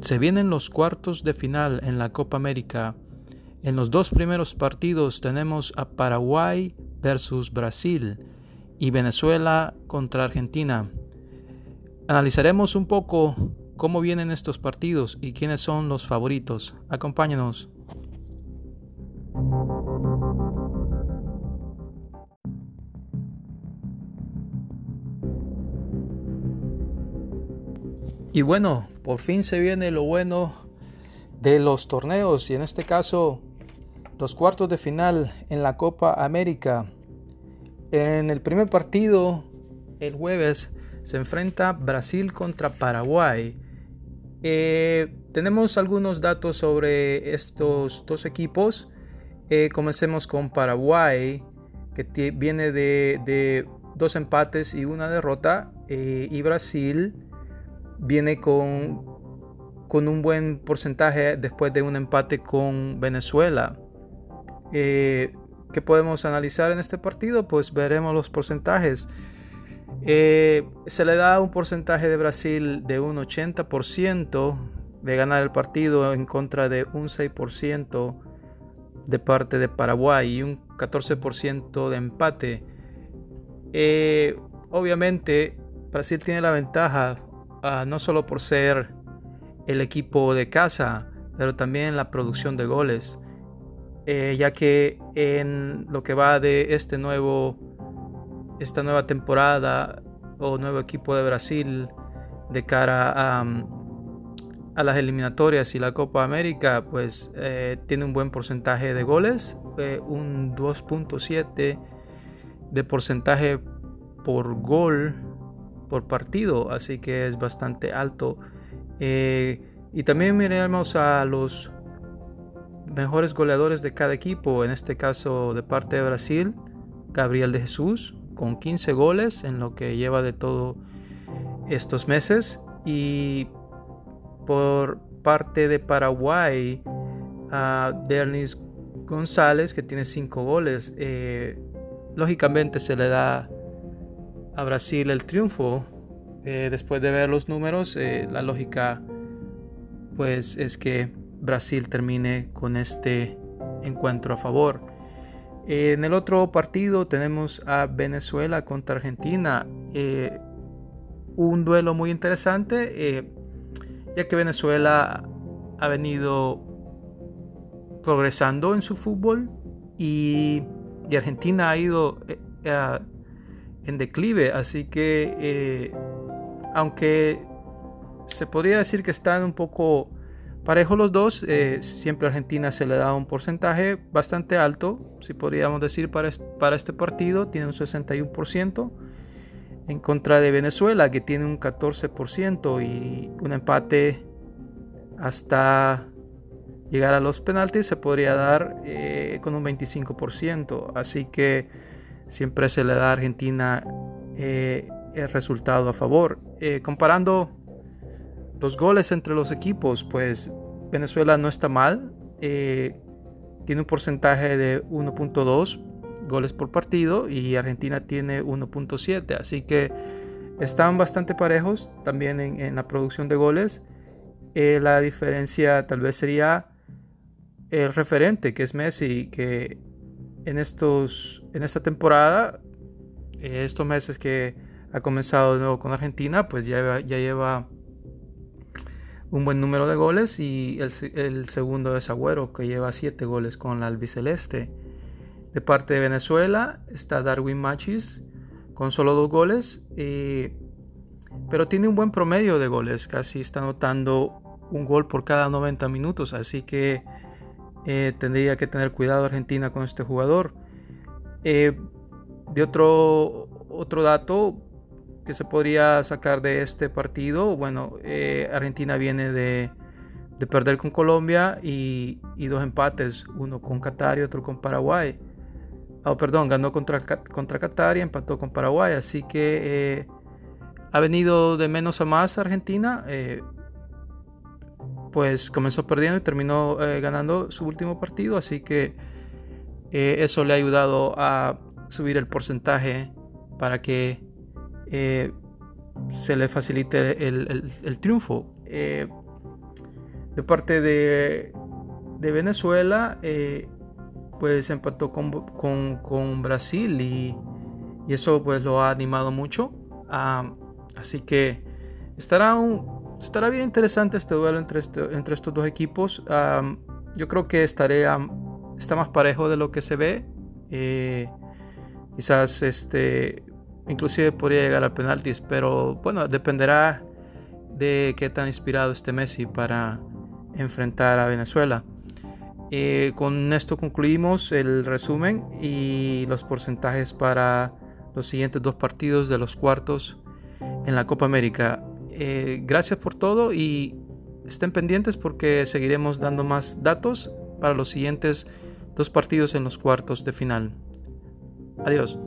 Se vienen los cuartos de final en la Copa América. En los dos primeros partidos tenemos a Paraguay versus Brasil y Venezuela contra Argentina. Analizaremos un poco cómo vienen estos partidos y quiénes son los favoritos. Acompáñenos. Y bueno, por fin se viene lo bueno de los torneos y en este caso los cuartos de final en la Copa América. En el primer partido, el jueves, se enfrenta Brasil contra Paraguay. Eh, tenemos algunos datos sobre estos dos equipos. Eh, comencemos con Paraguay, que viene de, dos empates y una derrota. Eh, y Brasil viene con, con un buen porcentaje después de un empate con Venezuela. Eh, ¿Qué podemos analizar en este partido? Pues veremos los porcentajes. Eh, se le da un porcentaje de Brasil de un 80% de ganar el partido en contra de un 6% de parte de Paraguay y un 14% de empate. Eh, obviamente Brasil tiene la ventaja Ah, no solo por ser el equipo de casa, pero también la producción de goles, eh, ya que en lo que va de este nuevo, esta nueva temporada o nuevo equipo de Brasil de cara a, a las eliminatorias y la Copa América, pues eh, tiene un buen porcentaje de goles, un 2.7 de porcentaje por gol por partido, así que es bastante alto. Eh, y también miremos a los mejores goleadores de cada equipo, en este caso de parte de Brasil, Gabriel de Jesús, con 15 goles en lo que lleva de todo estos meses. Y por parte de Paraguay, a Dernis González, que tiene 5 goles. Eh, lógicamente se le da a Brasil el triunfo. Eh, después de ver los números, eh, la lógica pues es que Brasil termine con este encuentro a favor. en el otro partido tenemos a Venezuela contra Argentina. Eh, un duelo muy interesante, ya que Venezuela ha venido progresando en su fútbol y, y Argentina ha ido en declive, así que eh, aunque se podría decir que están un poco parejos los dos, eh, siempre a Argentina se le da un porcentaje bastante alto, si podríamos decir para, para este partido, tiene un 61%, en contra de Venezuela que tiene un 14% y un empate hasta llegar a los penaltis se podría dar eh, con un 25%, así que siempre se le da a Argentina eh, el resultado a favor. Eh, comparando los goles entre los equipos, pues Venezuela no está mal. Eh, tiene un porcentaje de 1.2 goles por partido y Argentina tiene 1.7. Así que están bastante parejos también en, en la producción de goles. la diferencia tal vez sería el referente, que es Messi, que en, estos, en esta temporada, estos meses que ha comenzado de nuevo con Argentina, pues ya, ya lleva un buen número de goles y el, segundo es Agüero, que lleva siete goles con la albiceleste. De parte de Venezuela está Darwin Machis con solo dos goles, eh, pero tiene un buen promedio de goles, casi está anotando un gol por cada 90 minutos, así que eh, tendría que tener cuidado Argentina con este jugador. Eh, de otro, otro dato que se podría sacar de este partido, bueno, eh, Argentina viene de, perder con Colombia y, dos empates, uno con Qatar y otro con Paraguay. Oh, perdón, ganó contra, contra Qatar y empató con Paraguay, así que ha venido de menos a más Argentina pues comenzó perdiendo y terminó eh, ganando su último partido, así que eh, eso le ha ayudado a subir el porcentaje para que eh, se le facilite el, triunfo. De parte de, Venezuela, eh, pues empató con, con, Brasil y, eso pues lo ha animado mucho. Ah, así que estará, un, estará bien interesante este duelo entre, este, estos dos equipos. Yo creo que estaré, más parejo de lo que se ve. Eh, quizás este inclusive podría llegar al penaltis, pero bueno, dependerá de qué tan inspirado esté Messi para enfrentar a Venezuela. Eh, con esto concluimos el resumen y los porcentajes para los siguientes dos partidos de los cuartos en la Copa América. Eh, gracias por todo y estén pendientes porque seguiremos dando más datos para los siguientes dos partidos en los cuartos de final. Adiós.